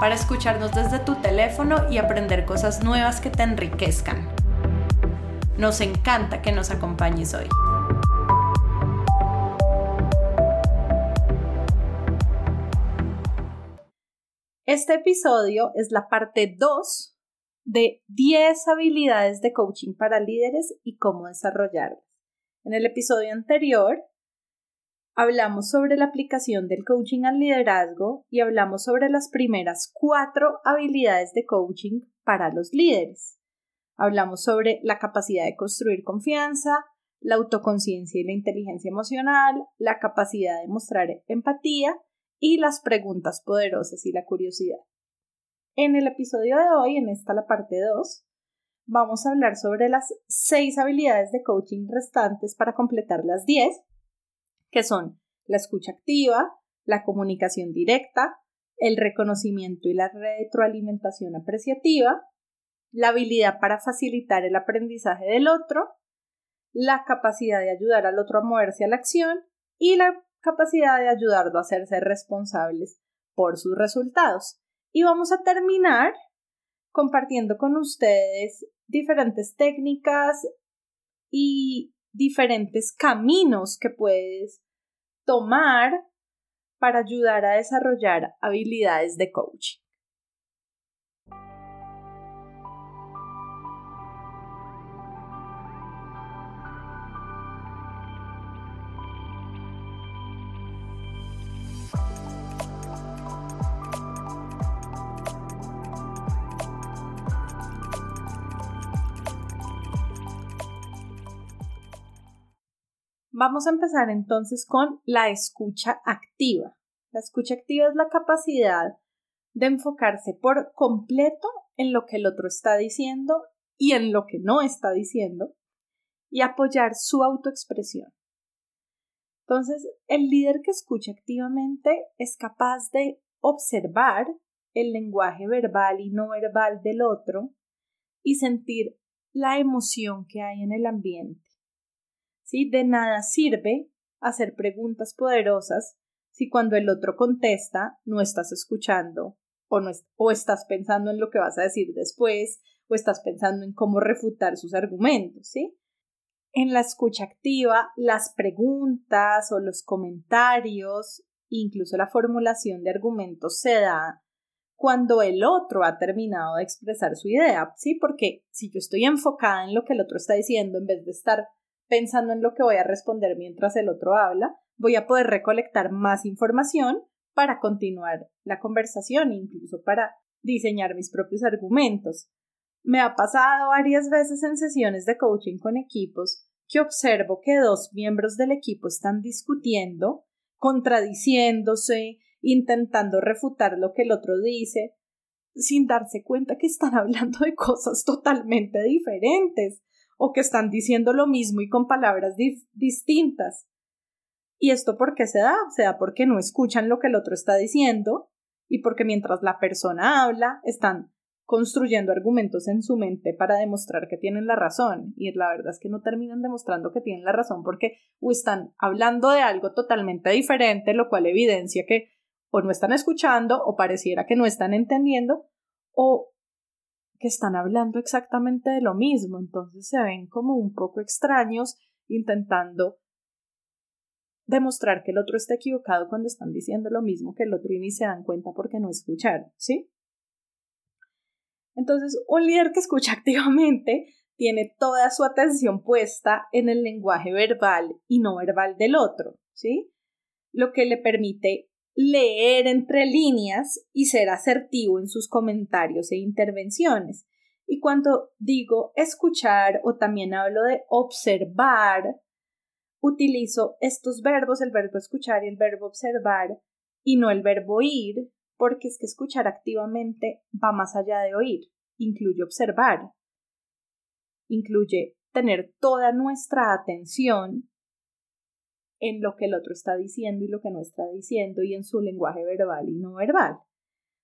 para escucharnos desde tu teléfono y aprender cosas nuevas que te enriquezcan. Nos encanta que nos acompañes hoy. Este episodio es la parte 2 de 10 habilidades de coaching para líderes y cómo desarrollarlas. En el episodio anterior hablamos sobre la aplicación del coaching al liderazgo y hablamos sobre las primeras cuatro habilidades de coaching para los líderes. Hablamos sobre la capacidad de construir confianza, la autoconciencia y la inteligencia emocional, la capacidad de mostrar empatía y las preguntas poderosas y la curiosidad. En el episodio de hoy, en esta la parte 2, vamos a hablar sobre las seis habilidades de coaching restantes para completar las 10 que son la escucha activa, la comunicación directa, el reconocimiento y la retroalimentación apreciativa, la habilidad para facilitar el aprendizaje del otro, la capacidad de ayudar al otro a moverse a la acción y la capacidad de ayudarlo a hacerse responsables por sus resultados. Y vamos a terminar compartiendo con ustedes diferentes técnicas y diferentes caminos que puedes tomar para ayudar a desarrollar habilidades de coaching. Vamos a empezar entonces con la escucha activa. La escucha activa es la capacidad de enfocarse por completo en lo que el otro está diciendo y en lo que no está diciendo y apoyar su autoexpresión. Entonces, el líder que escucha activamente es capaz de observar el lenguaje verbal y no verbal del otro y sentir la emoción que hay en el ambiente. De nada sirve hacer preguntas poderosas si cuando el otro contesta no estás escuchando o, no estás pensando en lo que vas a decir después o estás pensando en cómo refutar sus argumentos, ¿sí? En la escucha activa, las preguntas o los comentarios, incluso la formulación de argumentos se da cuando el otro ha terminado de expresar su idea, ¿sí? Porque si yo estoy enfocada en lo que el otro está diciendo en vez de estar pensando en lo que voy a responder mientras el otro habla, voy a poder recolectar más información para continuar la conversación, incluso para diseñar mis propios argumentos. Me ha pasado varias veces en sesiones de coaching con equipos que observo que dos miembros del equipo están discutiendo, contradiciéndose, intentando refutar lo que el otro dice, sin darse cuenta que están hablando de cosas totalmente diferentes o que están diciendo lo mismo y con palabras distintas. ¿Y esto por qué se da? Se da porque no escuchan lo que el otro está diciendo y porque mientras la persona habla están construyendo argumentos en su mente para demostrar que tienen la razón y la verdad es que no terminan demostrando que tienen la razón porque o están hablando de algo totalmente diferente, lo cual evidencia que o no están escuchando o pareciera que no están entendiendo o que están hablando exactamente de lo mismo, entonces se ven como un poco extraños intentando demostrar que el otro está equivocado cuando están diciendo lo mismo que el otro y ni se dan cuenta porque no escucharon, ¿sí? Entonces, un líder que escucha activamente tiene toda su atención puesta en el lenguaje verbal y no verbal del otro, ¿sí? Lo que le permite leer entre líneas y ser asertivo en sus comentarios e intervenciones. Y cuando digo escuchar o también hablo de observar, utilizo estos verbos, el verbo escuchar y el verbo observar, y no el verbo ir, porque es que escuchar activamente va más allá de oír, incluye observar, incluye tener toda nuestra atención en lo que el otro está diciendo y lo que no está diciendo y en su lenguaje verbal y no verbal.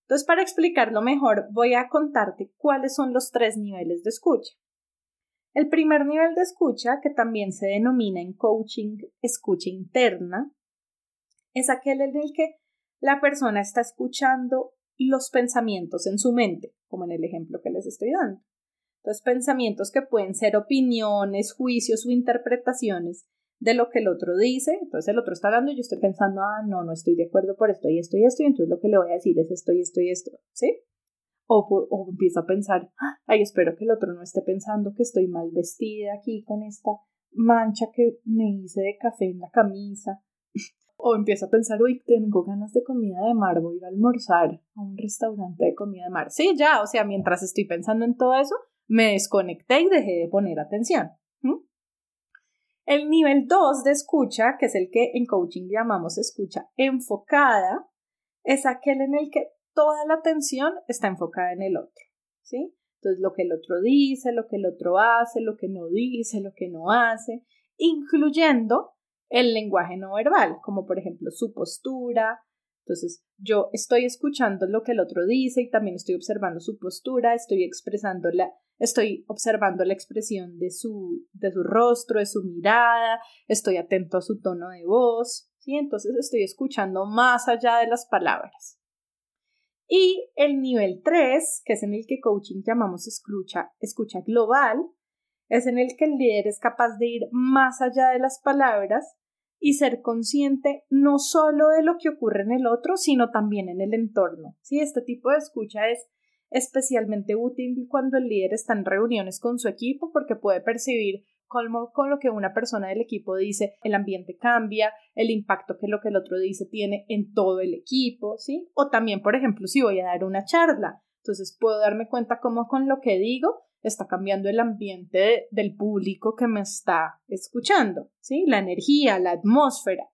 Entonces, para explicarlo mejor, voy a contarte cuáles son los tres niveles de escucha. El primer nivel de escucha, que también se denomina en coaching escucha interna, es aquel en el que la persona está escuchando los pensamientos en su mente, como en el ejemplo que les estoy dando. Entonces, pensamientos que pueden ser opiniones, juicios o interpretaciones de lo que el otro dice. Entonces, el otro está hablando y yo estoy pensando, ah, no, no estoy de acuerdo por esto y esto y esto, y entonces lo que le voy a decir es esto y esto y esto, ¿sí? O, o empiezo a pensar, ay, espero que el otro no esté pensando que estoy mal vestida aquí con esta mancha que me hice de café en la camisa. O empiezo a pensar, uy, tengo ganas de comida de mar, voy a almorzar a un restaurante de comida de mar. Sí, ya, o sea, mientras estoy pensando en todo eso, me desconecté y dejé de poner atención. El nivel 2 de escucha, que es el que en coaching llamamos escucha enfocada, es aquel en el que toda la atención está enfocada en el otro, ¿sí? Entonces, lo que el otro dice, lo que el otro hace, lo que no dice, lo que no hace, incluyendo el lenguaje no verbal, como por ejemplo su postura. Entonces, yo estoy escuchando lo que el otro dice y también estoy observando su postura, estoy expresando la, estoy observando la expresión de su, de su rostro, de su mirada, estoy atento a su tono de voz, ¿sí? Entonces estoy escuchando más allá de las palabras. Y el nivel 3, que es en el que coaching llamamos escucha, escucha global, es en el que el líder es capaz de ir más allá de las palabras y ser consciente no solo de lo que ocurre en el otro, sino también en el entorno. ¿sí? Este tipo de escucha es especialmente útil cuando el líder está en reuniones con su equipo porque puede percibir cómo con lo que una persona del equipo dice el ambiente cambia, el impacto que lo que el otro dice tiene en todo el equipo, ¿sí? O también, por ejemplo, si voy a dar una charla, entonces puedo darme cuenta cómo con lo que digo está cambiando el ambiente del público que me está escuchando, ¿sí? La energía, la atmósfera.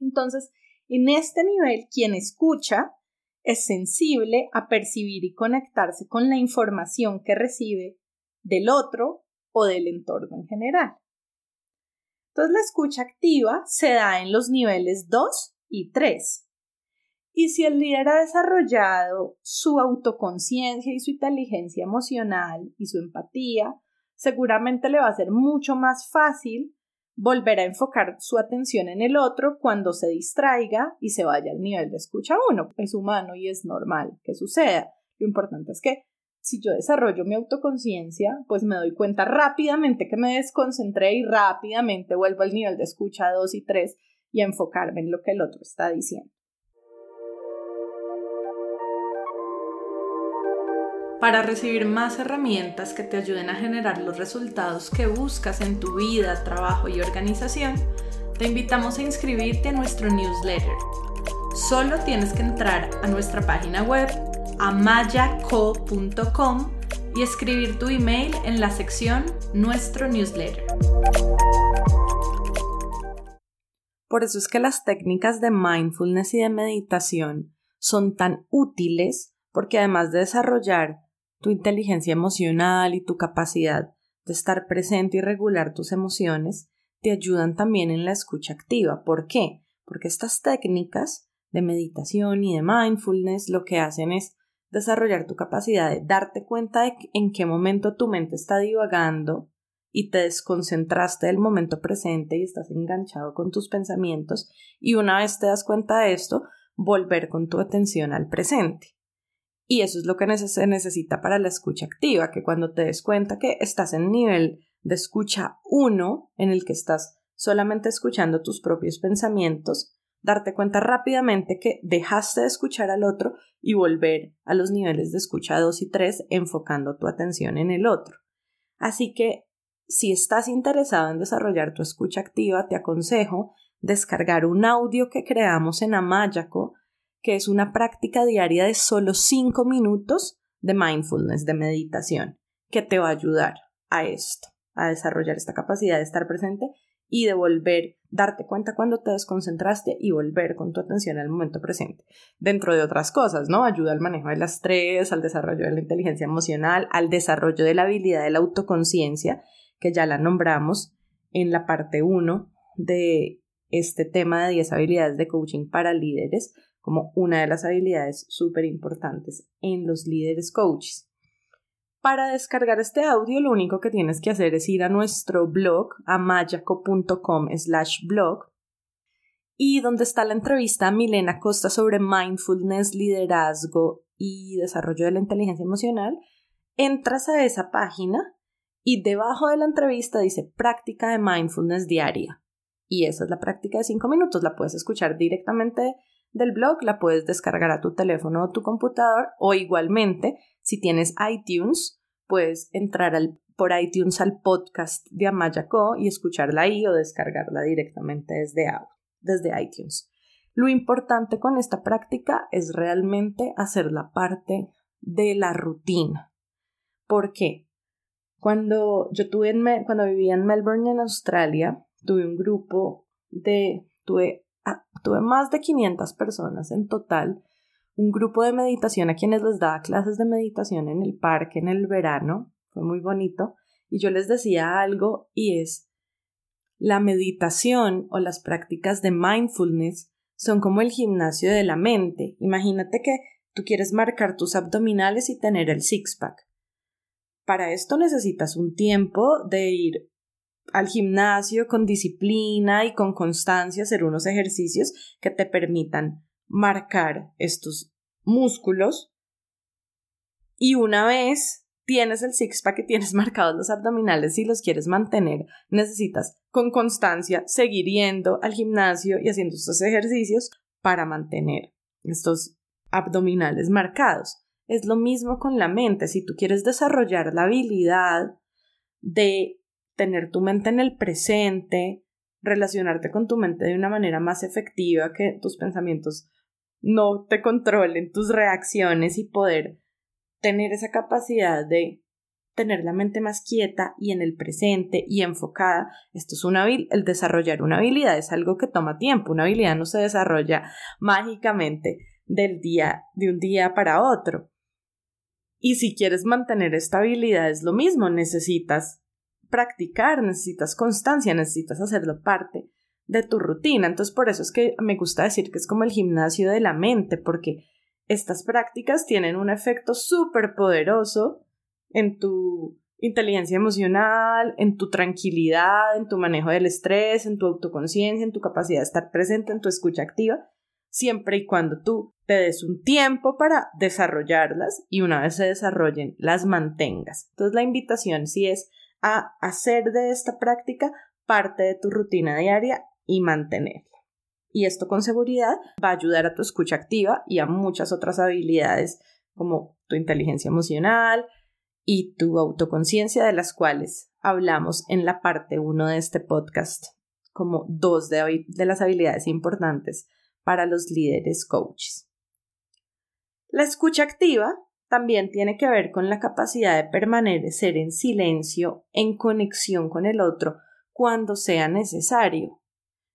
Entonces, en este nivel, quien escucha es sensible a percibir y conectarse con la información que recibe del otro o del entorno en general. Entonces la escucha activa se da en los niveles 2 y 3. Y si el líder ha desarrollado su autoconciencia y su inteligencia emocional y su empatía, seguramente le va a ser mucho más fácil volver a enfocar su atención en el otro cuando se distraiga y se vaya al nivel de escucha uno. Es humano y es normal que suceda. Lo importante es que si yo desarrollo mi autoconciencia, pues me doy cuenta rápidamente que me desconcentré y rápidamente vuelvo al nivel de escucha 2 y 3 y a enfocarme en lo que el otro está diciendo. Para recibir más herramientas que te ayuden a generar los resultados que buscas en tu vida, trabajo y organización, te invitamos a inscribirte a nuestro newsletter. Solo tienes que entrar a nuestra página web amayaco.com y escribir tu email en la sección Nuestro newsletter. Por eso es que las técnicas de mindfulness y de meditación son tan útiles porque además de desarrollar tu inteligencia emocional y tu capacidad de estar presente y regular tus emociones te ayudan también en la escucha activa. ¿Por qué? Porque estas técnicas de meditación y de mindfulness lo que hacen es desarrollar tu capacidad de darte cuenta de en qué momento tu mente está divagando y te desconcentraste del momento presente y estás enganchado con tus pensamientos y una vez te das cuenta de esto, volver con tu atención al presente. Y eso es lo que se necesita para la escucha activa, que cuando te des cuenta que estás en nivel de escucha 1, en el que estás solamente escuchando tus propios pensamientos, darte cuenta rápidamente que dejaste de escuchar al otro y volver a los niveles de escucha 2 y 3 enfocando tu atención en el otro. Así que si estás interesado en desarrollar tu escucha activa, te aconsejo descargar un audio que creamos en Amayaco que es una práctica diaria de solo 5 minutos de mindfulness, de meditación, que te va a ayudar a esto, a desarrollar esta capacidad de estar presente y de volver, darte cuenta cuando te desconcentraste y volver con tu atención al momento presente. Dentro de otras cosas, ¿no? Ayuda al manejo del estrés, al desarrollo de la inteligencia emocional, al desarrollo de la habilidad de la autoconciencia, que ya la nombramos en la parte 1 de este tema de 10 habilidades de coaching para líderes como una de las habilidades súper importantes en los líderes coaches. Para descargar este audio, lo único que tienes que hacer es ir a nuestro blog, amayaco.com slash blog, y donde está la entrevista a Milena Costa sobre mindfulness, liderazgo y desarrollo de la inteligencia emocional, entras a esa página y debajo de la entrevista dice práctica de mindfulness diaria. Y esa es la práctica de 5 minutos. La puedes escuchar directamente del blog, la puedes descargar a tu teléfono o tu computador o igualmente, si tienes iTunes, puedes entrar por iTunes al podcast de Amayaco y escucharla ahí o descargarla directamente desde, desde iTunes. Lo importante con esta práctica es realmente hacer la parte de la rutina. ¿Por qué? Cuando yo tuve en, cuando vivía en Melbourne, en Australia, tuve un grupo de, tuve, tuve más de 500 personas en total, un grupo de meditación a quienes les daba clases de meditación en el parque en el verano, fue muy bonito, y yo les decía algo y es, la meditación o las prácticas de mindfulness son como el gimnasio de la mente. Imagínate que tú quieres marcar tus abdominales y tener el six-pack. Para esto necesitas un tiempo de ir al gimnasio con disciplina y con constancia, hacer unos ejercicios que te permitan marcar estos músculos. Y una vez tienes el six-pack tienes marcados los abdominales y los quieres mantener, necesitas con constancia seguir yendo al gimnasio y haciendo estos ejercicios para mantener estos abdominales marcados. Es lo mismo con la mente. Si tú quieres desarrollar la habilidad de tener tu mente en el presente, relacionarte con tu mente de una manera más efectiva, que tus pensamientos no te controlen tus reacciones y poder tener esa capacidad de tener la mente más quieta y en el presente y enfocada. Esto es una el desarrollar una habilidad es algo que toma tiempo. Una habilidad no se desarrolla mágicamente del día de un día para otro. Y si quieres mantener estabilidad es lo mismo, necesitas practicar, necesitas constancia, necesitas hacerlo parte de tu rutina. Entonces por eso es que me gusta decir que es como el gimnasio de la mente, porque estas prácticas tienen un efecto súper poderoso en tu inteligencia emocional, en tu tranquilidad, en tu manejo del estrés, en tu autoconciencia, en tu capacidad de estar presente, en tu escucha activa siempre y cuando tú te des un tiempo para desarrollarlas y una vez se desarrollen, las mantengas. Entonces la invitación sí es a hacer de esta práctica parte de tu rutina diaria y mantenerla. Y esto con seguridad va a ayudar a tu escucha activa y a muchas otras habilidades como tu inteligencia emocional y tu autoconciencia de las cuales hablamos en la parte 1 de este podcast como dos de, de las habilidades importantes para los líderes coaches. La escucha activa también tiene que ver con la capacidad de permanecer en silencio, en conexión con el otro, cuando sea necesario,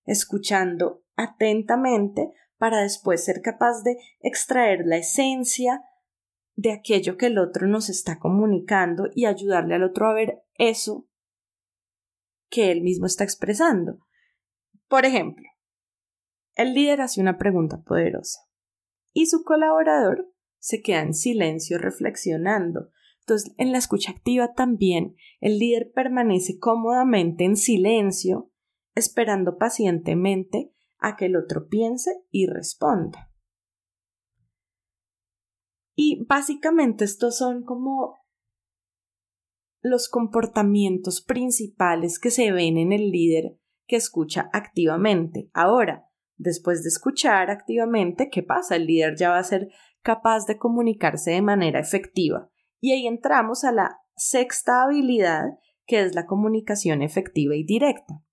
escuchando atentamente para después ser capaz de extraer la esencia de aquello que el otro nos está comunicando y ayudarle al otro a ver eso que él mismo está expresando. Por ejemplo, el líder hace una pregunta poderosa y su colaborador se queda en silencio reflexionando. Entonces, en la escucha activa también, el líder permanece cómodamente en silencio, esperando pacientemente a que el otro piense y responda. Y básicamente estos son como los comportamientos principales que se ven en el líder que escucha activamente. Ahora, Después de escuchar activamente, ¿qué pasa? El líder ya va a ser capaz de comunicarse de manera efectiva. Y ahí entramos a la sexta habilidad, que es la comunicación efectiva y directa.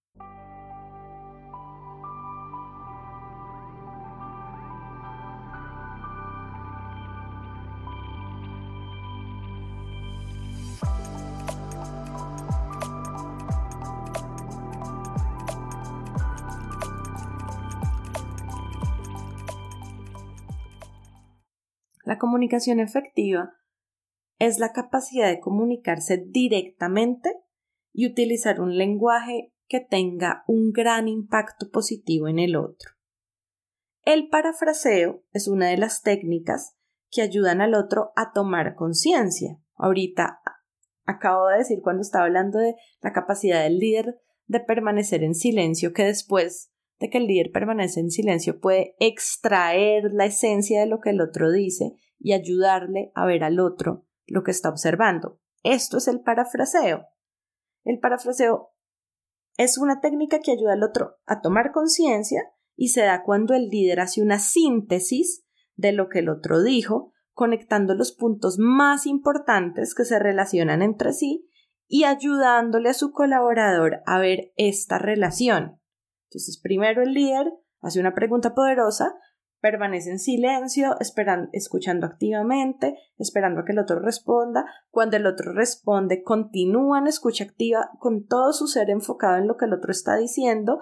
Comunicación efectiva es la capacidad de comunicarse directamente y utilizar un lenguaje que tenga un gran impacto positivo en el otro. El parafraseo es una de las técnicas que ayudan al otro a tomar conciencia. Ahorita acabo de decir cuando estaba hablando de la capacidad del líder de permanecer en silencio, que después de que el líder permanece en silencio puede extraer la esencia de lo que el otro dice y ayudarle a ver al otro lo que está observando. Esto es el parafraseo. El parafraseo es una técnica que ayuda al otro a tomar conciencia y se da cuando el líder hace una síntesis de lo que el otro dijo, conectando los puntos más importantes que se relacionan entre sí y ayudándole a su colaborador a ver esta relación. Entonces, primero el líder hace una pregunta poderosa, permanece en silencio, esperando, escuchando activamente, esperando a que el otro responda. Cuando el otro responde, continúa en escucha activa con todo su ser enfocado en lo que el otro está diciendo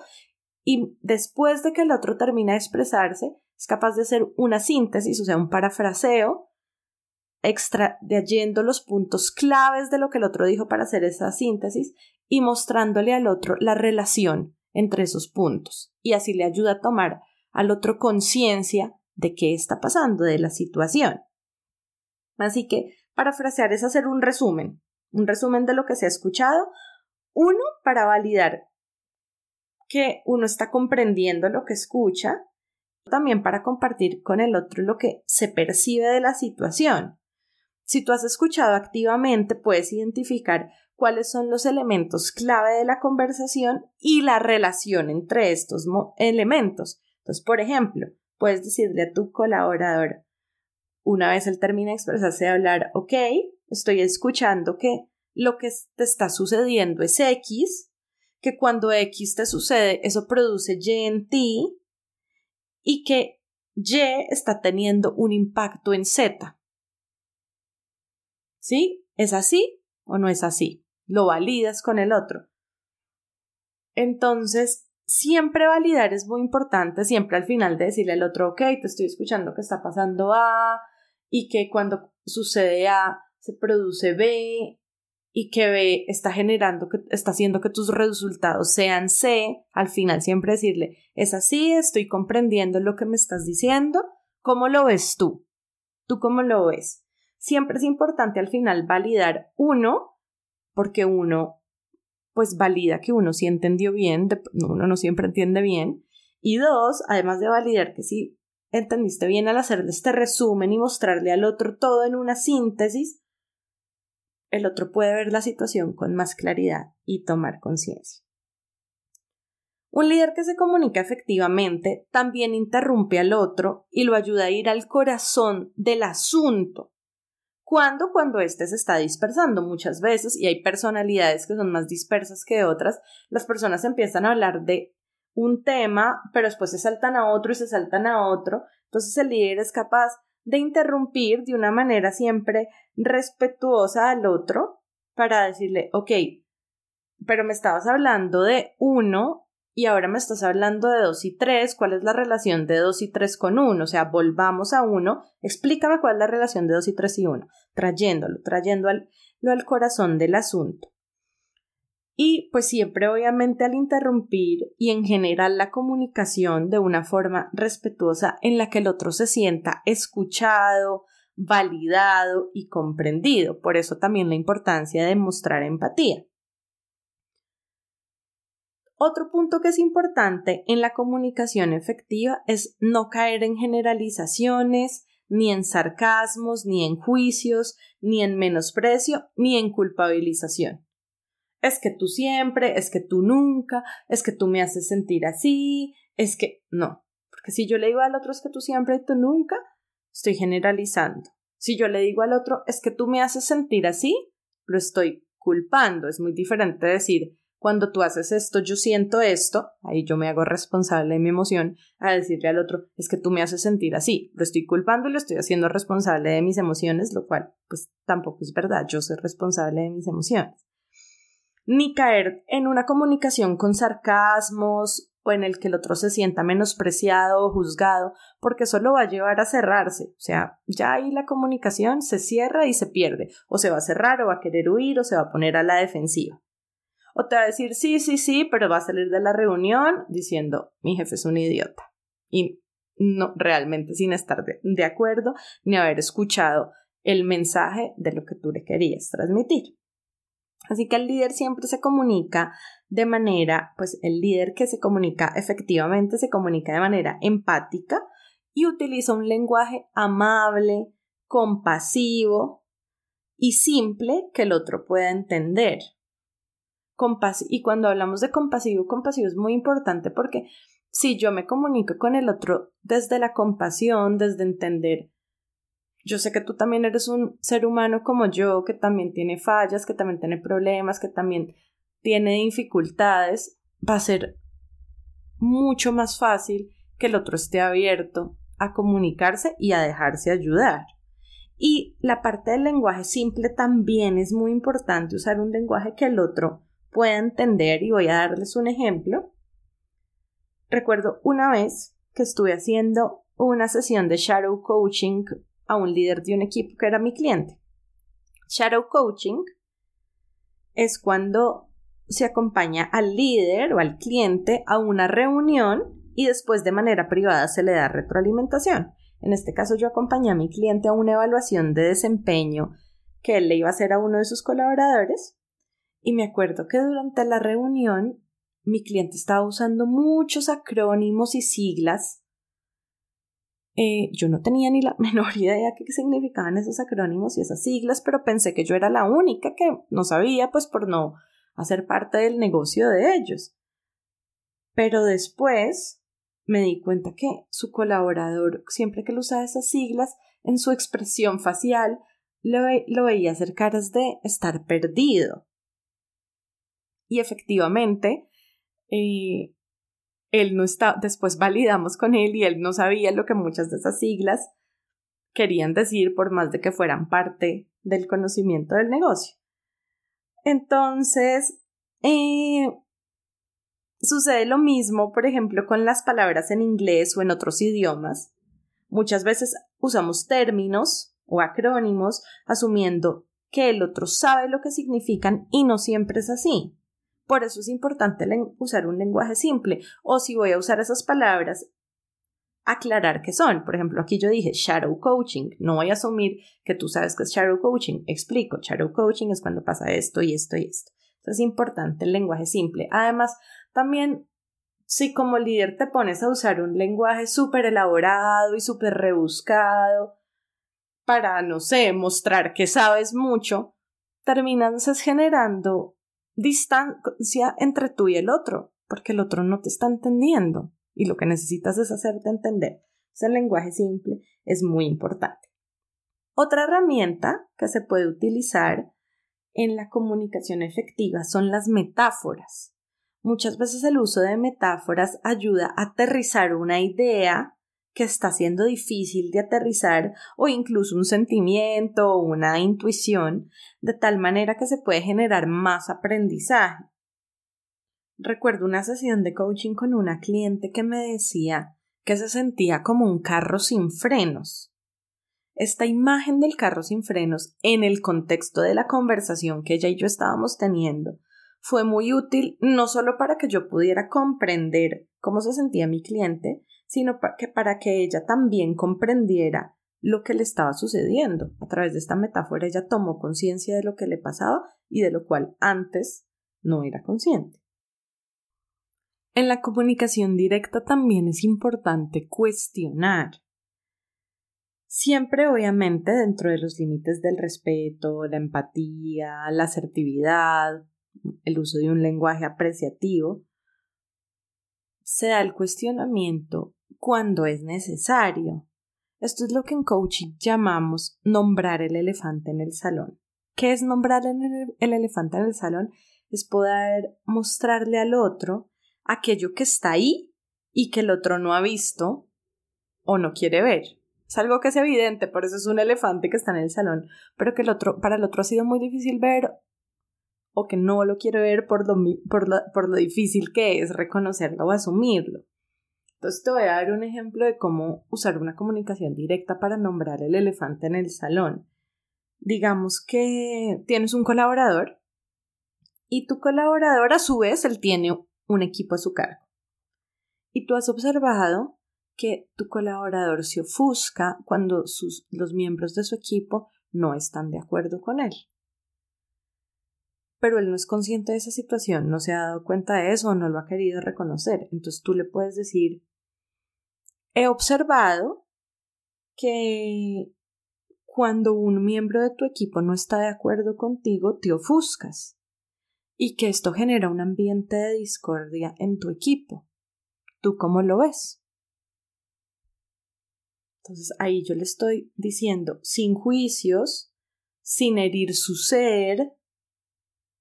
y después de que el otro termina de expresarse, es capaz de hacer una síntesis, o sea, un parafraseo, extrayendo los puntos claves de lo que el otro dijo para hacer esa síntesis y mostrándole al otro la relación entre esos puntos. Y así le ayuda a tomar al otro conciencia de qué está pasando, de la situación. Así que parafrasear es hacer un resumen, un resumen de lo que se ha escuchado, uno para validar que uno está comprendiendo lo que escucha, también para compartir con el otro lo que se percibe de la situación. Si tú has escuchado activamente, puedes identificar cuáles son los elementos clave de la conversación y la relación entre estos elementos. Entonces, por ejemplo, puedes decirle a tu colaborador, una vez él termina de expresarse de hablar, ok, estoy escuchando que lo que te está sucediendo es X, que cuando X te sucede, eso produce Y en ti, y que Y está teniendo un impacto en Z. ¿Sí? ¿Es así o no es así? Lo validas con el otro. Entonces, siempre validar es muy importante, siempre al final de decirle al otro, ok, te estoy escuchando que está pasando A y que cuando sucede A se produce B y que B está generando, que está haciendo que tus resultados sean C, al final siempre decirle, es así, estoy comprendiendo lo que me estás diciendo, ¿cómo lo ves tú? ¿Tú cómo lo ves? Siempre es importante al final validar uno, porque uno pues valida que uno sí entendió bien, uno no siempre entiende bien, y dos, además de validar que sí entendiste bien al hacerle este resumen y mostrarle al otro todo en una síntesis, el otro puede ver la situación con más claridad y tomar conciencia. Un líder que se comunica efectivamente también interrumpe al otro y lo ayuda a ir al corazón del asunto ¿Cuándo? Cuando éste se está dispersando muchas veces y hay personalidades que son más dispersas que otras, las personas empiezan a hablar de un tema, pero después se saltan a otro y se saltan a otro. Entonces el líder es capaz de interrumpir de una manera siempre respetuosa al otro para decirle, ok, pero me estabas hablando de uno y ahora me estás hablando de 2 y 3, ¿cuál es la relación de 2 y 3 con 1? O sea, volvamos a 1, explícame cuál es la relación de 2 y 3 y 1, trayéndolo, trayendo al, al corazón del asunto. Y pues siempre obviamente al interrumpir y en general la comunicación de una forma respetuosa en la que el otro se sienta escuchado, validado y comprendido. Por eso también la importancia de mostrar empatía. Otro punto que es importante en la comunicación efectiva es no caer en generalizaciones, ni en sarcasmos, ni en juicios, ni en menosprecio, ni en culpabilización. Es que tú siempre, es que tú nunca, es que tú me haces sentir así, es que no. Porque si yo le digo al otro es que tú siempre y tú nunca, estoy generalizando. Si yo le digo al otro es que tú me haces sentir así, lo estoy culpando. Es muy diferente decir cuando tú haces esto, yo siento esto, ahí yo me hago responsable de mi emoción, a decirle al otro, es que tú me haces sentir así, lo estoy culpando y lo estoy haciendo responsable de mis emociones, lo cual pues tampoco es verdad, yo soy responsable de mis emociones. Ni caer en una comunicación con sarcasmos o en el que el otro se sienta menospreciado o juzgado, porque eso lo va a llevar a cerrarse. O sea, ya ahí la comunicación se cierra y se pierde, o se va a cerrar o va a querer huir o se va a poner a la defensiva. O te va a decir sí, sí, sí, pero va a salir de la reunión diciendo mi jefe es un idiota. Y no realmente sin estar de, de acuerdo ni haber escuchado el mensaje de lo que tú le querías transmitir. Así que el líder siempre se comunica de manera, pues el líder que se comunica efectivamente se comunica de manera empática y utiliza un lenguaje amable, compasivo y simple que el otro pueda entender. Y cuando hablamos de compasivo, compasivo es muy importante porque si yo me comunico con el otro desde la compasión, desde entender yo sé que tú también eres un ser humano como yo, que también tiene fallas, que también tiene problemas, que también tiene dificultades, va a ser mucho más fácil que el otro esté abierto a comunicarse y a dejarse ayudar. Y la parte del lenguaje simple también es muy importante usar un lenguaje que el otro pueda entender y voy a darles un ejemplo. Recuerdo una vez que estuve haciendo una sesión de shadow coaching a un líder de un equipo que era mi cliente. Shadow coaching es cuando se acompaña al líder o al cliente a una reunión y después de manera privada se le da retroalimentación. En este caso yo acompañé a mi cliente a una evaluación de desempeño que él le iba a hacer a uno de sus colaboradores y me acuerdo que durante la reunión mi cliente estaba usando muchos acrónimos y siglas eh, yo no tenía ni la menor idea qué significaban esos acrónimos y esas siglas, pero pensé que yo era la única que no sabía, pues por no hacer parte del negocio de ellos. Pero después me di cuenta que su colaborador, siempre que lo usaba esas siglas, en su expresión facial, lo, lo veía hacer caras de estar perdido. Y efectivamente, eh, él no está, después validamos con él y él no sabía lo que muchas de esas siglas querían decir por más de que fueran parte del conocimiento del negocio. Entonces, eh, sucede lo mismo, por ejemplo, con las palabras en inglés o en otros idiomas. Muchas veces usamos términos o acrónimos asumiendo que el otro sabe lo que significan y no siempre es así. Por eso es importante usar un lenguaje simple. O si voy a usar esas palabras, aclarar qué son. Por ejemplo, aquí yo dije shadow coaching. No voy a asumir que tú sabes qué es shadow coaching. Explico, shadow coaching es cuando pasa esto y esto y esto. Entonces es importante el lenguaje simple. Además, también si como líder te pones a usar un lenguaje súper elaborado y súper rebuscado para, no sé, mostrar que sabes mucho, terminas generando distancia entre tú y el otro, porque el otro no te está entendiendo y lo que necesitas es hacerte entender. Ese lenguaje simple es muy importante. Otra herramienta que se puede utilizar en la comunicación efectiva son las metáforas. Muchas veces el uso de metáforas ayuda a aterrizar una idea que está siendo difícil de aterrizar o incluso un sentimiento o una intuición, de tal manera que se puede generar más aprendizaje. Recuerdo una sesión de coaching con una cliente que me decía que se sentía como un carro sin frenos. Esta imagen del carro sin frenos en el contexto de la conversación que ella y yo estábamos teniendo fue muy útil no solo para que yo pudiera comprender cómo se sentía mi cliente, sino que para que ella también comprendiera lo que le estaba sucediendo. A través de esta metáfora ella tomó conciencia de lo que le pasaba y de lo cual antes no era consciente. En la comunicación directa también es importante cuestionar. Siempre, obviamente, dentro de los límites del respeto, la empatía, la asertividad, el uso de un lenguaje apreciativo, se da el cuestionamiento cuando es necesario. Esto es lo que en coaching llamamos nombrar el elefante en el salón. ¿Qué es nombrar el, elefante en el salón? Es poder mostrarle al otro aquello que está ahí y que el otro no ha visto o no quiere ver. Es algo que es evidente, por eso es un elefante que está en el salón, pero que el otro, para el otro ha sido muy difícil ver o que no lo quiere ver por lo, por por lo difícil que es reconocerlo o asumirlo. Entonces te voy a dar un ejemplo de cómo usar una comunicación directa para nombrar el elefante en el salón. Digamos que tienes un colaborador y tu colaborador a su vez él tiene un equipo a su cargo. Y tú has observado que tu colaborador se ofusca cuando sus, los miembros de su equipo no están de acuerdo con él. Pero él no es consciente de esa situación, no se ha dado cuenta de eso no lo ha querido reconocer. Entonces tú le puedes decir, he observado que cuando un miembro de tu equipo no está de acuerdo contigo, te ofuscas y que esto genera un ambiente de discordia en tu equipo. ¿Tú cómo lo ves? Entonces ahí yo le estoy diciendo sin juicios, sin herir su ser,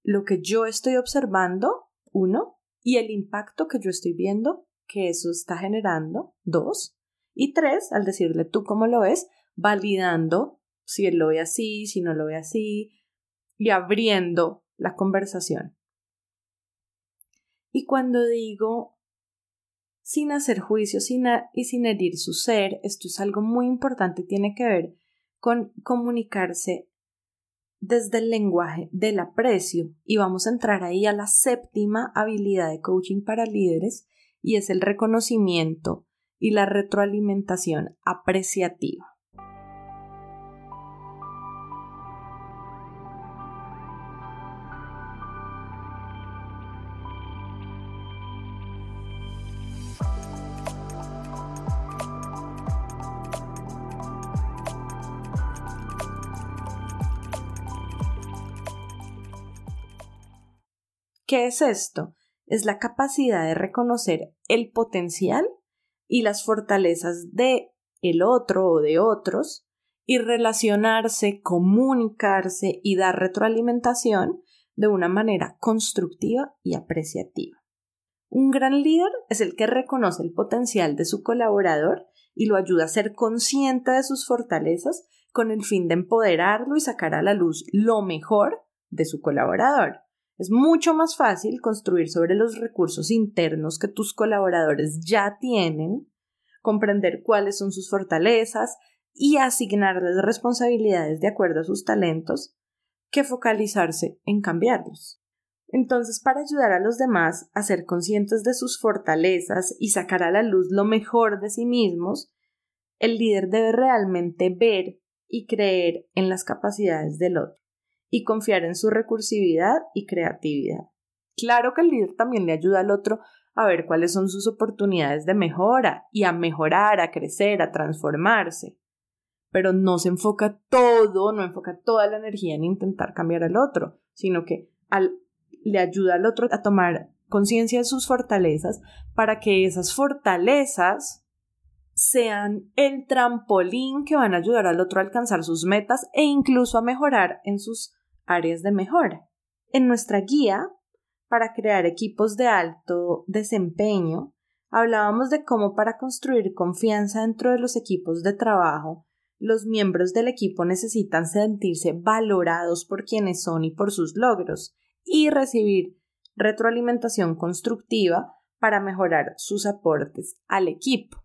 lo que yo estoy observando, uno, y el impacto que yo estoy viendo que eso está generando, dos, y tres, al decirle tú cómo lo ves, validando si él lo ve así, si no lo ve así, y abriendo la conversación. Y cuando digo sin hacer juicio y sin herir su ser, esto es algo muy importante, tiene que ver con comunicarse desde el lenguaje del aprecio y vamos a entrar ahí a la séptima habilidad de coaching para líderes y es el reconocimiento y la retroalimentación apreciativa. ¿Qué es esto? Es la capacidad de reconocer el potencial y las fortalezas de el otro o de otros y relacionarse, comunicarse y dar retroalimentación de una manera constructiva y apreciativa. Un gran líder es el que reconoce el potencial de su colaborador y lo ayuda a ser consciente de sus fortalezas con el fin de empoderarlo y sacar a la luz lo mejor de su colaborador. Es mucho más fácil construir sobre los recursos internos que tus colaboradores ya tienen, comprender cuáles son sus fortalezas y asignarles responsabilidades de acuerdo a sus talentos, que focalizarse en cambiarlos. Entonces, para ayudar a los demás a ser conscientes de sus fortalezas y sacar a la luz lo mejor de sí mismos, el líder debe realmente ver y creer en las capacidades del otro y confiar en su recursividad y creatividad. Claro que el líder también le ayuda al otro a ver cuáles son sus oportunidades de mejora y a mejorar, a crecer, a transformarse. Pero no se enfoca todo, no enfoca toda la energía en intentar cambiar al otro, sino que le ayuda al otro a tomar conciencia de sus fortalezas para que esas fortalezas sean el trampolín que van a ayudar al otro a alcanzar sus metas e incluso a mejorar en sus áreas de mejora. En nuestra guía para crear equipos de alto desempeño, hablábamos de cómo para construir confianza dentro de los equipos de trabajo, los miembros del equipo necesitan sentirse valorados por quienes son y por sus logros y recibir retroalimentación constructiva para mejorar sus aportes al equipo.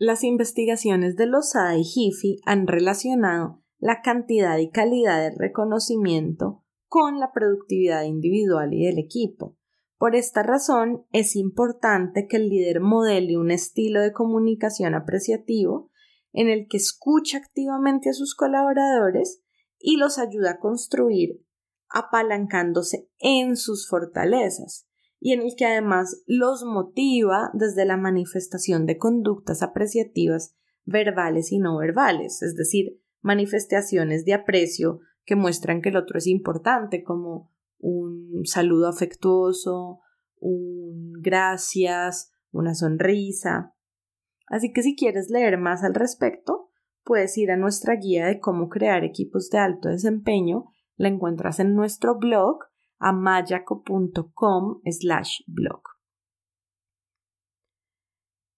Las investigaciones de Lozada y Jiffy han relacionado la cantidad y calidad del reconocimiento con la productividad individual y del equipo. Por esta razón, es importante que el líder modele un estilo de comunicación apreciativo en el que escucha activamente a sus colaboradores y los ayuda a construir apalancándose en sus fortalezas y en el que además los motiva desde la manifestación de conductas apreciativas verbales y no verbales, es decir, manifestaciones de aprecio que muestran que el otro es importante, como un saludo afectuoso, un gracias, una sonrisa. Así que si quieres leer más al respecto, puedes ir a nuestra guía de cómo crear equipos de alto desempeño. La encuentras en nuestro blog amayaco.com slash blog.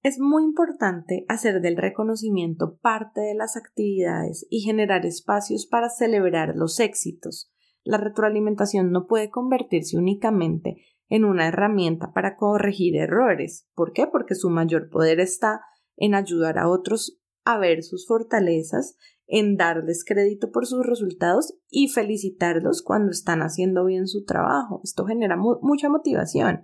Es muy importante hacer del reconocimiento parte de las actividades y generar espacios para celebrar los éxitos, la retroalimentación no puede convertirse únicamente en una herramienta para corregir errores. ¿Por qué? Porque su mayor poder está en ayudar a otros a ver sus fortalezas, en darles crédito por sus resultados y felicitarlos cuando están haciendo bien su trabajo. Esto genera mucha motivación.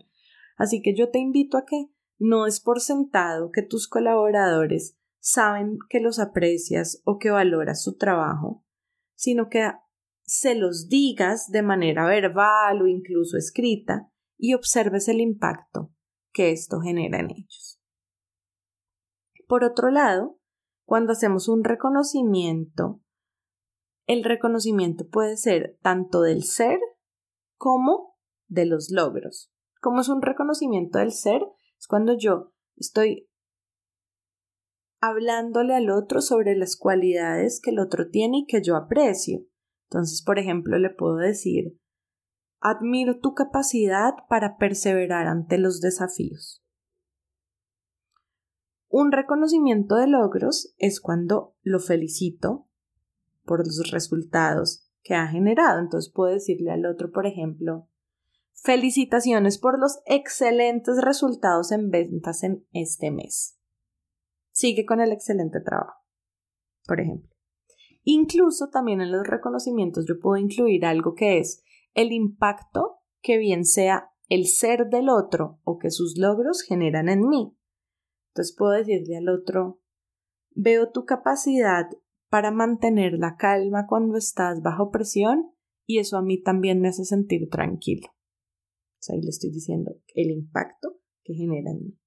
Así que yo te invito a que no es por sentado que tus colaboradores saben que los aprecias o que valoras su trabajo, sino que se los digas de manera verbal o incluso escrita y observes el impacto que esto genera en ellos. Por otro lado, cuando hacemos un reconocimiento, el reconocimiento puede ser tanto del ser como de los logros. ¿Cómo es un reconocimiento del ser? Es cuando yo estoy hablándole al otro sobre las cualidades que el otro tiene y que yo aprecio. Entonces, por ejemplo, le puedo decir, admiro tu capacidad para perseverar ante los desafíos. Un reconocimiento de logros es cuando lo felicito por los resultados que ha generado. Entonces puedo decirle al otro, por ejemplo, felicitaciones por los excelentes resultados en ventas en este mes. Sigue con el excelente trabajo, por ejemplo. Incluso también en los reconocimientos yo puedo incluir algo que es el impacto que bien sea el ser del otro o que sus logros generan en mí. Entonces puedo decirle al otro, veo tu capacidad para mantener la calma cuando estás bajo presión y eso a mí también me hace sentir tranquilo. O sea, ahí le estoy diciendo el impacto que genera en mí.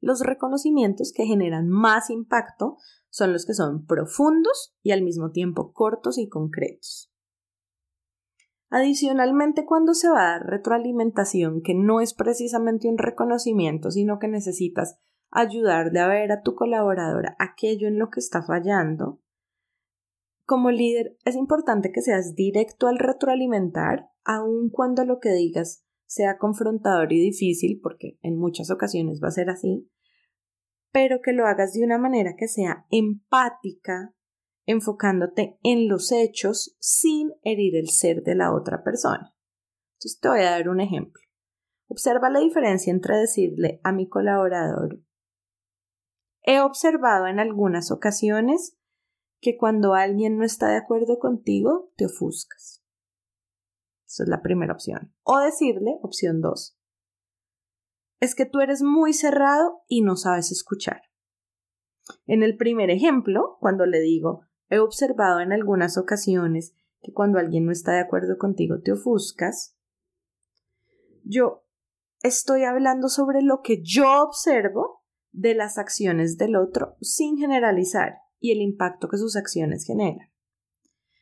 Los reconocimientos que generan más impacto son los que son profundos y al mismo tiempo cortos y concretos. Adicionalmente, cuando se va a dar retroalimentación que no es precisamente un reconocimiento, sino que necesitas ayudarle a ver a tu colaboradora aquello en lo que está fallando, como líder es importante que seas directo al retroalimentar, aun cuando lo que digas sea confrontador y difícil, porque en muchas ocasiones va a ser así, pero que lo hagas de una manera que sea empática, enfocándote en los hechos sin herir el ser de la otra persona. Entonces te voy a dar un ejemplo. Observa la diferencia entre decirle a mi colaborador, he observado en algunas ocasiones que cuando alguien no está de acuerdo contigo, te ofuscas. Esa es la primera opción. O decirle, opción 2, es que tú eres muy cerrado y no sabes escuchar. En el primer ejemplo, cuando le digo, He observado en algunas ocasiones que cuando alguien no está de acuerdo contigo te ofuscas. Yo estoy hablando sobre lo que yo observo de las acciones del otro sin generalizar y el impacto que sus acciones generan.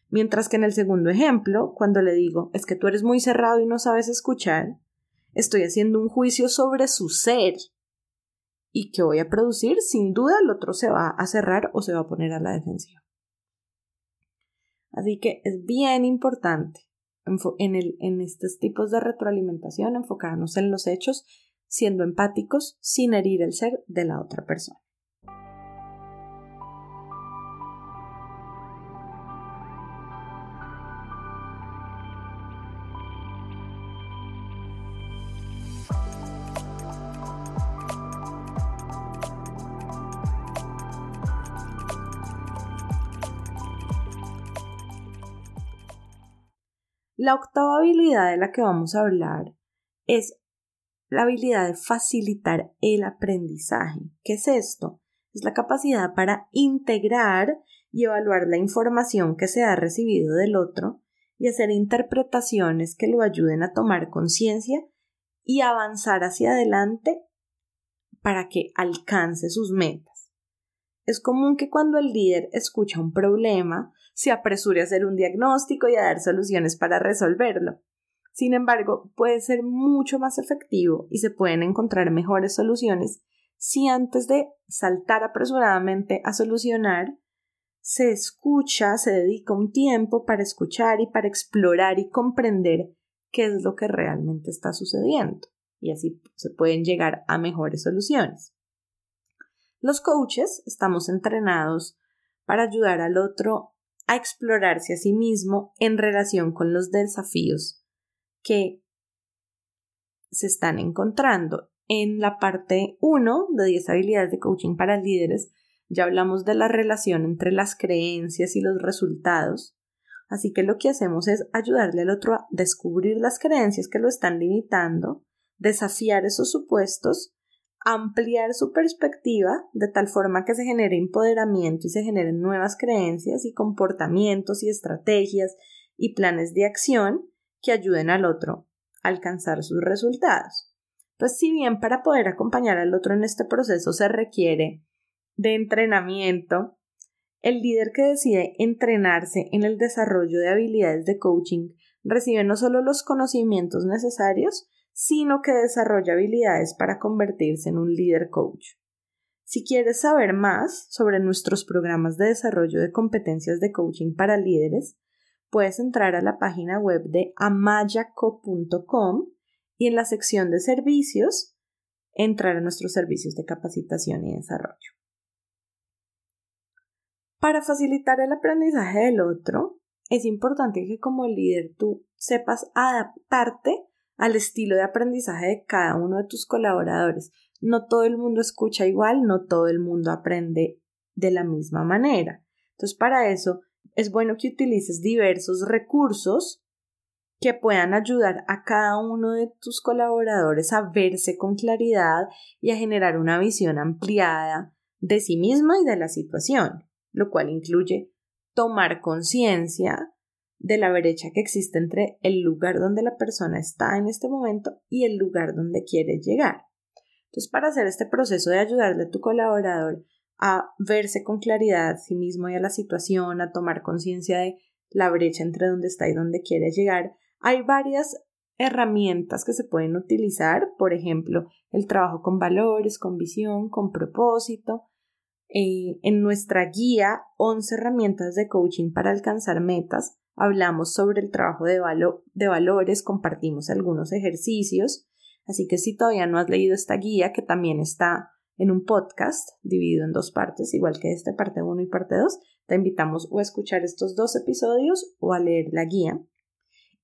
Mientras que en el segundo ejemplo, cuando le digo es que tú eres muy cerrado y no sabes escuchar, estoy haciendo un juicio sobre su ser y que voy a producir, sin duda el otro se va a cerrar o se va a poner a la defensiva. Así que es bien importante en, en estos tipos de retroalimentación enfocarnos en los hechos, siendo empáticos sin herir el ser de la otra persona. La octava habilidad de la que vamos a hablar es la habilidad de facilitar el aprendizaje. ¿Qué es esto? Es la capacidad para integrar y evaluar la información que se ha recibido del otro y hacer interpretaciones que lo ayuden a tomar conciencia y avanzar hacia adelante para que alcance sus metas. Es común que cuando el líder escucha un problema se apresure a hacer un diagnóstico y a dar soluciones para resolverlo. Sin embargo, puede ser mucho más efectivo y se pueden encontrar mejores soluciones si antes de saltar apresuradamente a solucionar, se escucha, se dedica un tiempo para escuchar y para explorar y comprender qué es lo que realmente está sucediendo. Y así se pueden llegar a mejores soluciones. Los coaches estamos entrenados para ayudar al otro a explorarse a sí mismo en relación con los desafíos que se están encontrando. En la parte 1 de 10 habilidades de coaching para líderes ya hablamos de la relación entre las creencias y los resultados. Así que lo que hacemos es ayudarle al otro a descubrir las creencias que lo están limitando, desafiar esos supuestos, ampliar su perspectiva de tal forma que se genere empoderamiento y se generen nuevas creencias y comportamientos y estrategias y planes de acción que ayuden al otro a alcanzar sus resultados. Pues si bien para poder acompañar al otro en este proceso se requiere de entrenamiento, el líder que decide entrenarse en el desarrollo de habilidades de coaching recibe no solo los conocimientos necesarios, sino que desarrolla habilidades para convertirse en un líder coach. Si quieres saber más sobre nuestros programas de desarrollo de competencias de coaching para líderes, puedes entrar a la página web de amayaco.com y en la sección de servicios entrar a nuestros servicios de capacitación y desarrollo. Para facilitar el aprendizaje del otro, es importante que como líder tú sepas adaptarte al estilo de aprendizaje de cada uno de tus colaboradores. No todo el mundo escucha igual, no todo el mundo aprende de la misma manera. Entonces, para eso es bueno que utilices diversos recursos que puedan ayudar a cada uno de tus colaboradores a verse con claridad y a generar una visión ampliada de sí misma y de la situación lo cual incluye tomar conciencia de la brecha que existe entre el lugar donde la persona está en este momento y el lugar donde quiere llegar. Entonces, para hacer este proceso de ayudarle a tu colaborador a verse con claridad a sí mismo y a la situación, a tomar conciencia de la brecha entre donde está y donde quiere llegar, hay varias herramientas que se pueden utilizar, por ejemplo, el trabajo con valores, con visión, con propósito, eh, en nuestra guía 11 herramientas de coaching para alcanzar metas, hablamos sobre el trabajo de, de valores, compartimos algunos ejercicios, así que si todavía no has leído esta guía, que también está en un podcast dividido en dos partes, igual que este, parte 1 y parte 2, te invitamos a escuchar estos dos episodios o a leer la guía.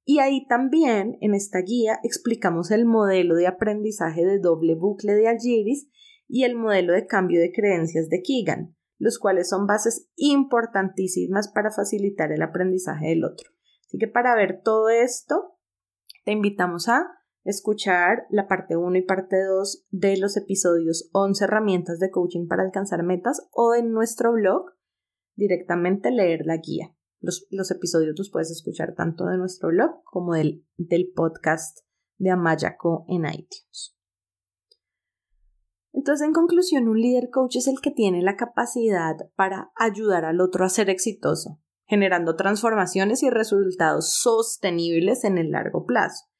Y ahí también, en esta guía, explicamos el modelo de aprendizaje de doble bucle de Algiris y el modelo de cambio de creencias de Keegan, los cuales son bases importantísimas para facilitar el aprendizaje del otro. Así que para ver todo esto, te invitamos a escuchar la parte 1 y parte 2 de los episodios 11 herramientas de coaching para alcanzar metas o en nuestro blog directamente leer la guía. Los, episodios los puedes escuchar tanto de nuestro blog como del, del podcast de Amayaco en iTunes. Entonces, en conclusión, un líder coach es el que tiene la capacidad para ayudar al otro a ser exitoso, generando transformaciones y resultados sostenibles en el largo plazo.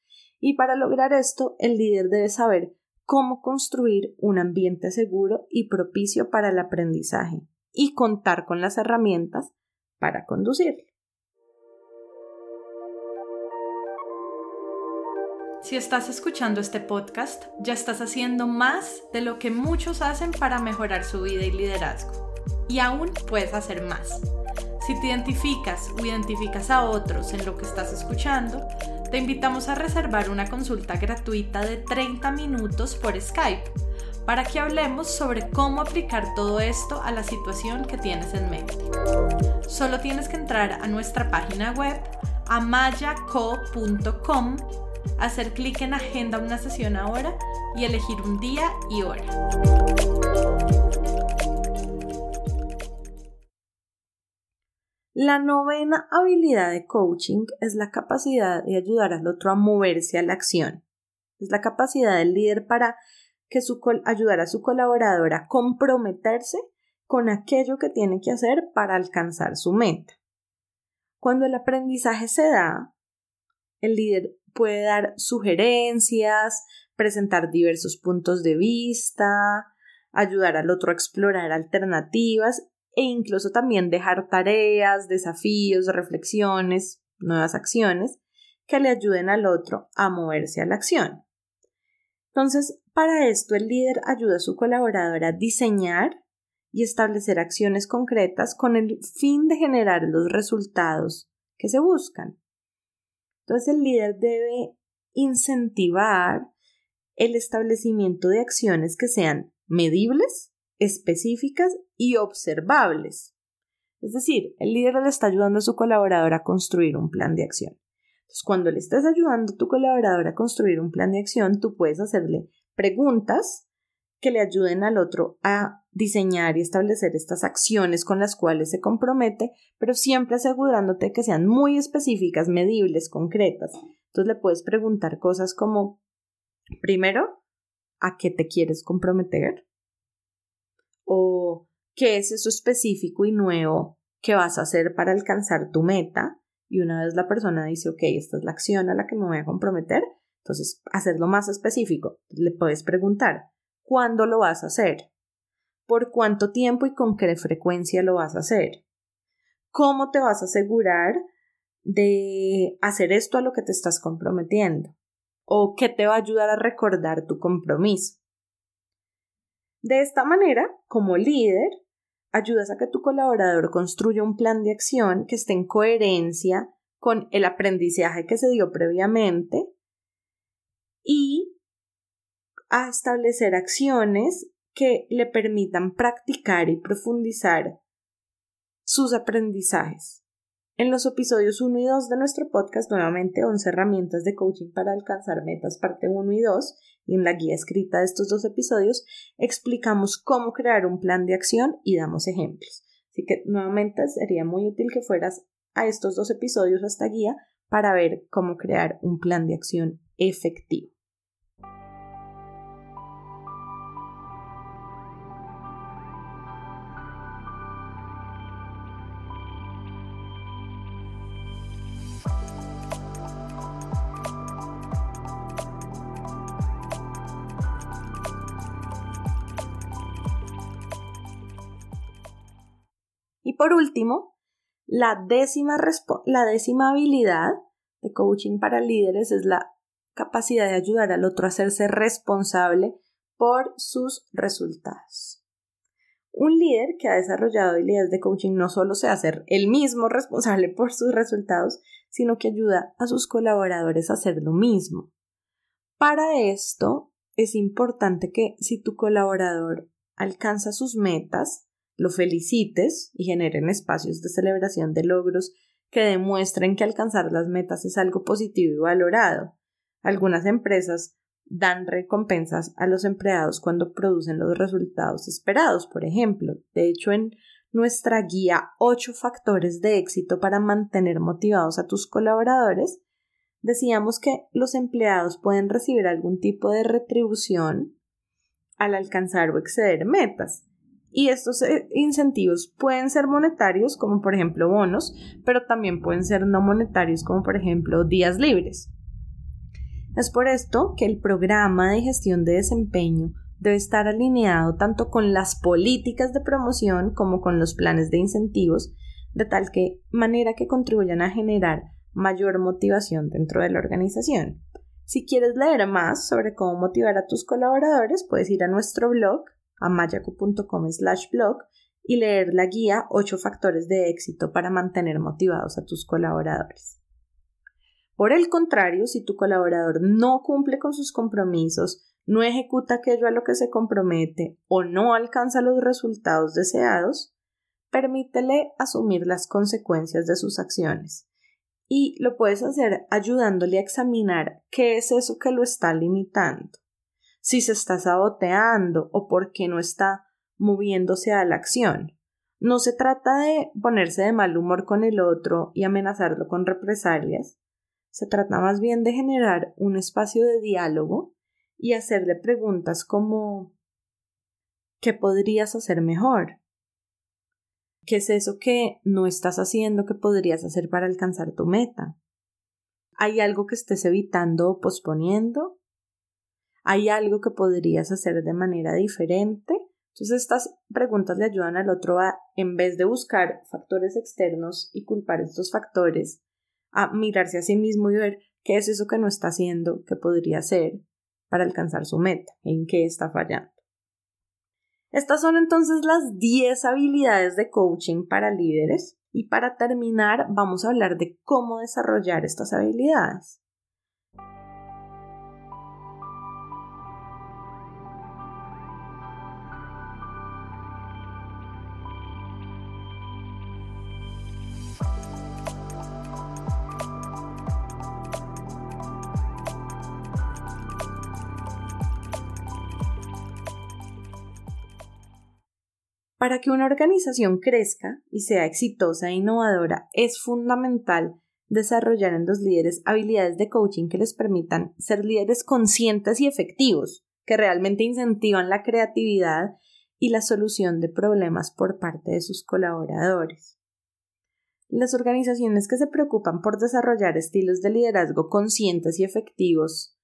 Y para lograr esto, el líder debe saber cómo construir un ambiente seguro y propicio para el aprendizaje y contar con las herramientas para conducirlo. Si estás escuchando este podcast, ya estás haciendo más de lo que muchos hacen para mejorar su vida y liderazgo. Y aún puedes hacer más. Si te identificas o identificas a otros en lo que estás escuchando, te invitamos a reservar una consulta gratuita de 30 minutos por Skype para que hablemos sobre cómo aplicar todo esto a la situación que tienes en mente. Solo tienes que entrar a nuestra página web amayaco.com hacer clic en Agenda una sesión ahora y elegir un día y hora. La novena habilidad de coaching es la capacidad de ayudar al otro a moverse a la acción. Es la capacidad del líder para que su ayudar a su colaborador a comprometerse con aquello que tiene que hacer para alcanzar su meta. Cuando el aprendizaje se da, el líder puede dar sugerencias, presentar diversos puntos de vista, ayudar al otro a explorar alternativas e incluso también dejar tareas, desafíos, reflexiones, nuevas acciones que le ayuden al otro a moverse a la acción. Entonces, para esto el líder ayuda a su colaborador a diseñar y establecer acciones concretas con el fin de generar los resultados que se buscan. Entonces el líder debe incentivar el establecimiento de acciones que sean medibles, específicas y observables. Es decir, el líder le está ayudando a su colaborador a construir un plan de acción. Entonces, cuando le estás ayudando a tu colaborador a construir un plan de acción, tú puedes hacerle preguntas que le ayuden al otro a diseñar y establecer estas acciones con las cuales se compromete, pero siempre asegurándote que sean muy específicas, medibles, concretas. Entonces le puedes preguntar cosas como, primero, ¿a qué te quieres comprometer? ¿O qué es eso específico y nuevo que vas a hacer para alcanzar tu meta? Y una vez la persona dice, ok, esta es la acción a la que me voy a comprometer, entonces hacerlo más específico. Le puedes preguntar, ¿cuándo lo vas a hacer? ¿Por cuánto tiempo y con qué frecuencia lo vas a hacer? ¿Cómo te vas a asegurar de hacer esto a lo que te estás comprometiendo? ¿O qué te va a ayudar a recordar tu compromiso? De esta manera, como líder, ayudas a que tu colaborador construya un plan de acción que esté en coherencia con el aprendizaje que se dio previamente y a establecer acciones que le permitan practicar y profundizar sus aprendizajes. En los episodios 1 y 2 de nuestro podcast, nuevamente 11 herramientas de coaching para alcanzar metas, parte 1 y 2, y en la guía escrita de estos dos episodios, explicamos cómo crear un plan de acción y damos ejemplos. Así que nuevamente sería muy útil que fueras a estos dos episodios a esta guía para ver cómo crear un plan de acción efectivo. Por último, la décima, la décima habilidad de coaching para líderes es la capacidad de ayudar al otro a hacerse responsable por sus resultados. Un líder que ha desarrollado habilidades de coaching no solo se hace el mismo responsable por sus resultados, sino que ayuda a sus colaboradores a hacer lo mismo. Para esto es importante que si tu colaborador alcanza sus metas, lo felicites y generen espacios de celebración de logros que demuestren que alcanzar las metas es algo positivo y valorado. Algunas empresas dan recompensas a los empleados cuando producen los resultados esperados, por ejemplo. De hecho, en nuestra guía 8 factores de éxito para mantener motivados a tus colaboradores, decíamos que los empleados pueden recibir algún tipo de retribución al alcanzar o exceder metas. Y estos eh, incentivos pueden ser monetarios, como por ejemplo bonos, pero también pueden ser no monetarios, como por ejemplo días libres. Es por esto que el programa de gestión de desempeño debe estar alineado tanto con las políticas de promoción como con los planes de incentivos, de tal que manera que contribuyan a generar mayor motivación dentro de la organización. Si quieres leer más sobre cómo motivar a tus colaboradores, puedes ir a nuestro blog a mayaco.com slash blog y leer la guía 8 factores de éxito para mantener motivados a tus colaboradores. Por el contrario, si tu colaborador no cumple con sus compromisos, no ejecuta aquello a lo que se compromete o no alcanza los resultados deseados, permítele asumir las consecuencias de sus acciones. Y lo puedes hacer ayudándole a examinar qué es eso que lo está limitando si se está saboteando o por qué no está moviéndose a la acción. No se trata de ponerse de mal humor con el otro y amenazarlo con represalias. Se trata más bien de generar un espacio de diálogo y hacerle preguntas como ¿qué podrías hacer mejor? ¿Qué es eso que no estás haciendo que podrías hacer para alcanzar tu meta? ¿Hay algo que estés evitando o posponiendo? ¿Hay algo que podrías hacer de manera diferente? Entonces estas preguntas le ayudan al otro a, en vez de buscar factores externos y culpar estos factores, a mirarse a sí mismo y ver qué es eso que no está haciendo, que podría hacer para alcanzar su meta, en qué está fallando. Estas son entonces las 10 habilidades de coaching para líderes y para terminar vamos a hablar de cómo desarrollar estas habilidades. Para que una organización crezca y sea exitosa e innovadora, es fundamental desarrollar en los líderes habilidades de coaching que les permitan ser líderes conscientes y efectivos, que realmente incentivan la creatividad y la solución de problemas por parte de sus colaboradores. Las organizaciones que se preocupan por desarrollar estilos de liderazgo conscientes y efectivos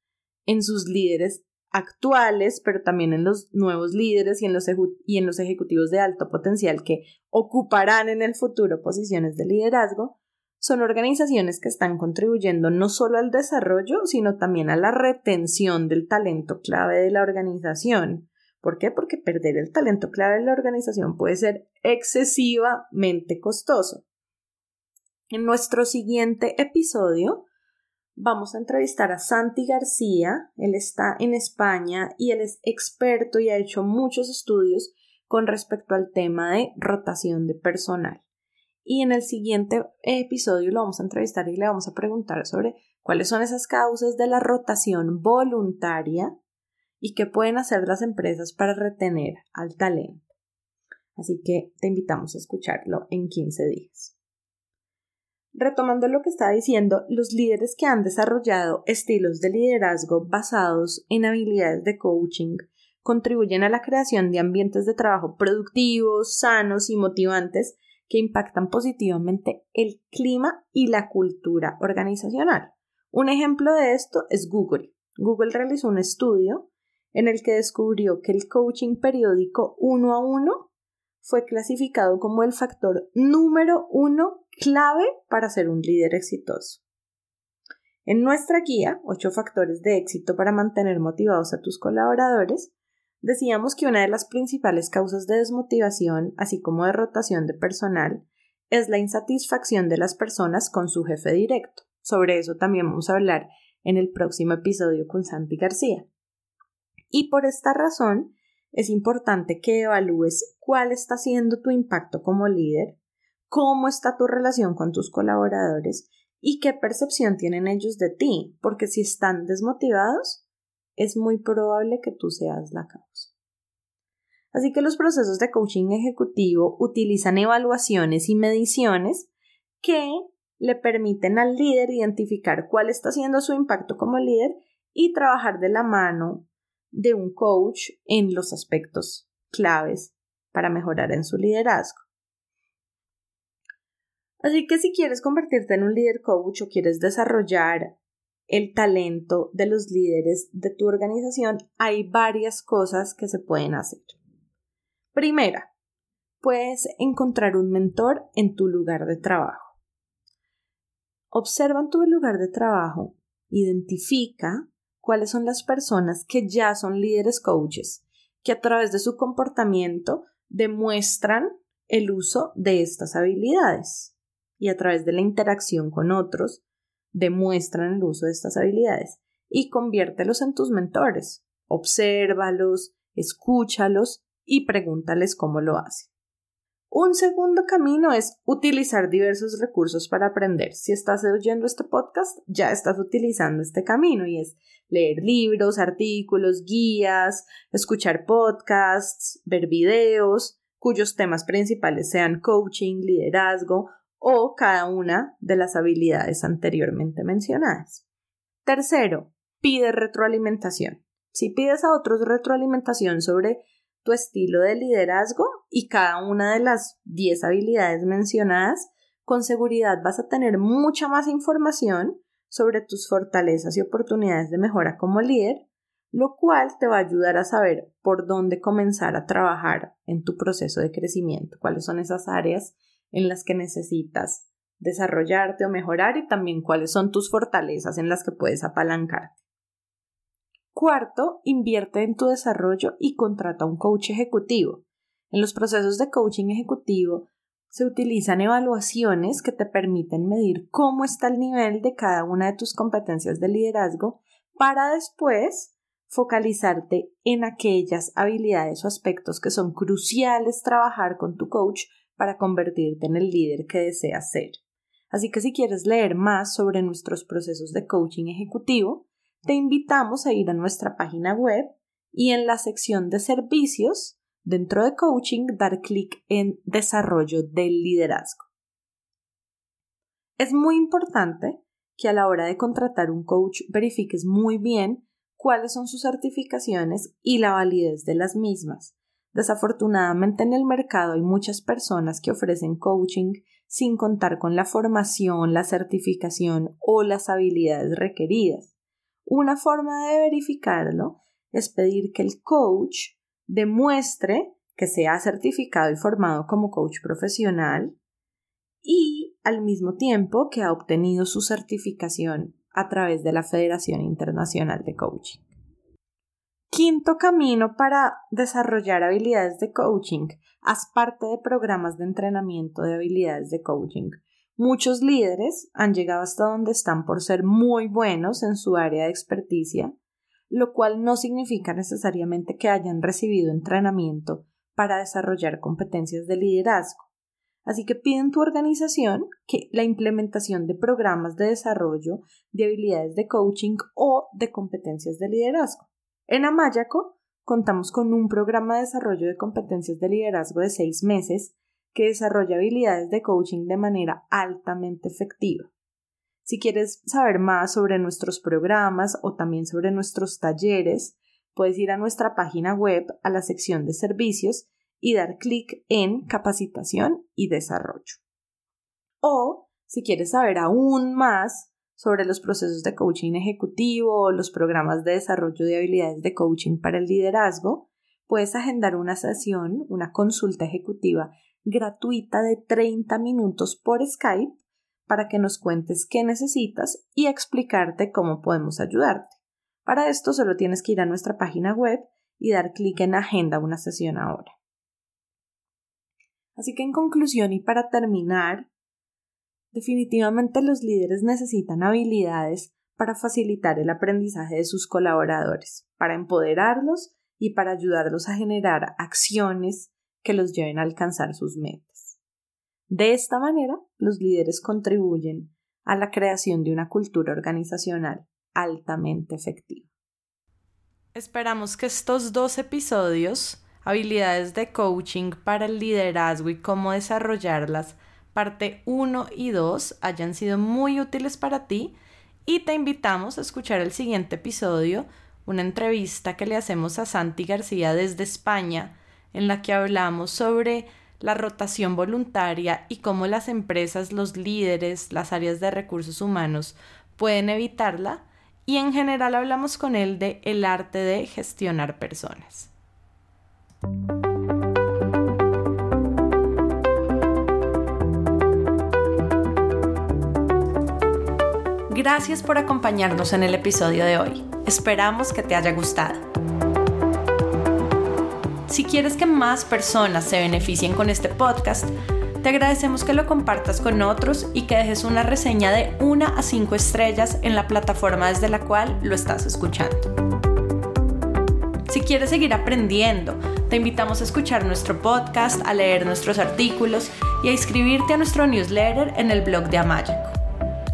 en sus líderes actuales, pero también en los nuevos líderes y en los, y en los ejecutivos de alto potencial que ocuparán en el futuro posiciones de liderazgo, son organizaciones que están contribuyendo no solo al desarrollo, sino también a la retención del talento clave de la organización. ¿Por qué? Porque perder el talento clave de la organización puede ser excesivamente costoso. En nuestro siguiente episodio vamos a entrevistar a Santi García. Él está en España y él es experto y ha hecho muchos estudios con respecto al tema de rotación de personal. Y en el siguiente episodio lo vamos a entrevistar y le vamos a preguntar sobre cuáles son esas causas de la rotación voluntaria y qué pueden hacer las empresas para retener al talento. Así que te invitamos a escucharlo en 15 días. Retomando lo que estaba diciendo, los líderes que han desarrollado estilos de liderazgo basados en habilidades de coaching contribuyen a la creación de ambientes de trabajo productivos, sanos y motivantes que impactan positivamente el clima y la cultura organizacional. Un ejemplo de esto es Google. Google realizó un estudio en el que descubrió que el coaching periódico uno a uno fue clasificado como el factor número uno clave para ser un líder exitoso. En nuestra guía, 8 factores de éxito para mantener motivados a tus colaboradores, decíamos que una de las principales causas de desmotivación, así como de rotación de personal, es la insatisfacción de las personas con su jefe directo. Sobre eso también vamos a hablar en el próximo episodio con Santi García. Y por esta razón, es importante que evalúes cuál está siendo tu impacto como líder cómo está tu relación con tus colaboradores y qué percepción tienen ellos de ti, porque si están desmotivados, es muy probable que tú seas la causa. Así que los procesos de coaching ejecutivo utilizan evaluaciones y mediciones que le permiten al líder identificar cuál está siendo su impacto como líder y trabajar de la mano de un coach en los aspectos claves para mejorar en su liderazgo. Así que si quieres convertirte en un líder coach o quieres desarrollar el talento de los líderes de tu organización, hay varias cosas que se pueden hacer. Primera, puedes encontrar un mentor en tu lugar de trabajo. Observa en tu lugar de trabajo, identifica cuáles son las personas que ya son líderes coaches, que a través de su comportamiento demuestran el uso de estas habilidades y a través de la interacción con otros demuestran el uso de estas habilidades y conviértelos en tus mentores. Obsérvalos, escúchalos y pregúntales cómo lo hacen. Un segundo camino es utilizar diversos recursos para aprender. Si estás oyendo este podcast, ya estás utilizando este camino y es leer libros, artículos, guías, escuchar podcasts, ver videos cuyos temas principales sean coaching, liderazgo o cada una de las habilidades anteriormente mencionadas. Tercero, pide retroalimentación. Si pides a otros retroalimentación sobre tu estilo de liderazgo y cada una de las 10 habilidades mencionadas, con seguridad vas a tener mucha más información sobre tus fortalezas y oportunidades de mejora como líder, lo cual te va a ayudar a saber por dónde comenzar a trabajar en tu proceso de crecimiento, cuáles son esas áreas en las que necesitas desarrollarte o mejorar y también cuáles son tus fortalezas en las que puedes apalancarte. Cuarto, invierte en tu desarrollo y contrata un coach ejecutivo. En los procesos de coaching ejecutivo se utilizan evaluaciones que te permiten medir cómo está el nivel de cada una de tus competencias de liderazgo para después focalizarte en aquellas habilidades o aspectos que son cruciales trabajar con tu coach para convertirte en el líder que deseas ser. Así que si quieres leer más sobre nuestros procesos de coaching ejecutivo, te invitamos a ir a nuestra página web y en la sección de servicios, dentro de coaching, dar clic en desarrollo del liderazgo. Es muy importante que a la hora de contratar un coach verifiques muy bien cuáles son sus certificaciones y la validez de las mismas. Desafortunadamente en el mercado hay muchas personas que ofrecen coaching sin contar con la formación, la certificación o las habilidades requeridas. Una forma de verificarlo es pedir que el coach demuestre que se ha certificado y formado como coach profesional y al mismo tiempo que ha obtenido su certificación a través de la Federación Internacional de Coaching. Quinto camino para desarrollar habilidades de coaching. Haz parte de programas de entrenamiento de habilidades de coaching. Muchos líderes han llegado hasta donde están por ser muy buenos en su área de experticia, lo cual no significa necesariamente que hayan recibido entrenamiento para desarrollar competencias de liderazgo. Así que piden tu organización que la implementación de programas de desarrollo de habilidades de coaching o de competencias de liderazgo. En Amayaco contamos con un programa de desarrollo de competencias de liderazgo de seis meses que desarrolla habilidades de coaching de manera altamente efectiva. Si quieres saber más sobre nuestros programas o también sobre nuestros talleres, puedes ir a nuestra página web a la sección de servicios y dar clic en capacitación y desarrollo. O si quieres saber aún más sobre los procesos de coaching ejecutivo los programas de desarrollo de habilidades de coaching para el liderazgo, puedes agendar una sesión, una consulta ejecutiva gratuita de 30 minutos por Skype para que nos cuentes qué necesitas y explicarte cómo podemos ayudarte. Para esto solo tienes que ir a nuestra página web y dar clic en Agenda una sesión ahora. Así que en conclusión y para terminar, definitivamente los líderes necesitan habilidades para facilitar el aprendizaje de sus colaboradores, para empoderarlos y para ayudarlos a generar acciones que los lleven a alcanzar sus metas. De esta manera, los líderes contribuyen a la creación de una cultura organizacional altamente efectiva. Esperamos que estos dos episodios, habilidades de coaching para el liderazgo y cómo desarrollarlas, parte 1 y 2, hayan sido muy útiles para ti y te invitamos a escuchar el siguiente episodio, una entrevista que le hacemos a Santi García desde España, en la que hablamos sobre la rotación voluntaria y cómo las empresas, los líderes, las áreas de recursos humanos pueden evitarla y en general hablamos con él de el arte de gestionar personas. Gracias por acompañarnos en el episodio de hoy. Esperamos que te haya gustado. Si quieres que más personas se beneficien con este podcast, te agradecemos que lo compartas con otros y que dejes una reseña de 1 a 5 estrellas en la plataforma desde la cual lo estás escuchando. Si quieres seguir aprendiendo, te invitamos a escuchar nuestro podcast, a leer nuestros artículos y a inscribirte a nuestro newsletter en el blog de Amayaco.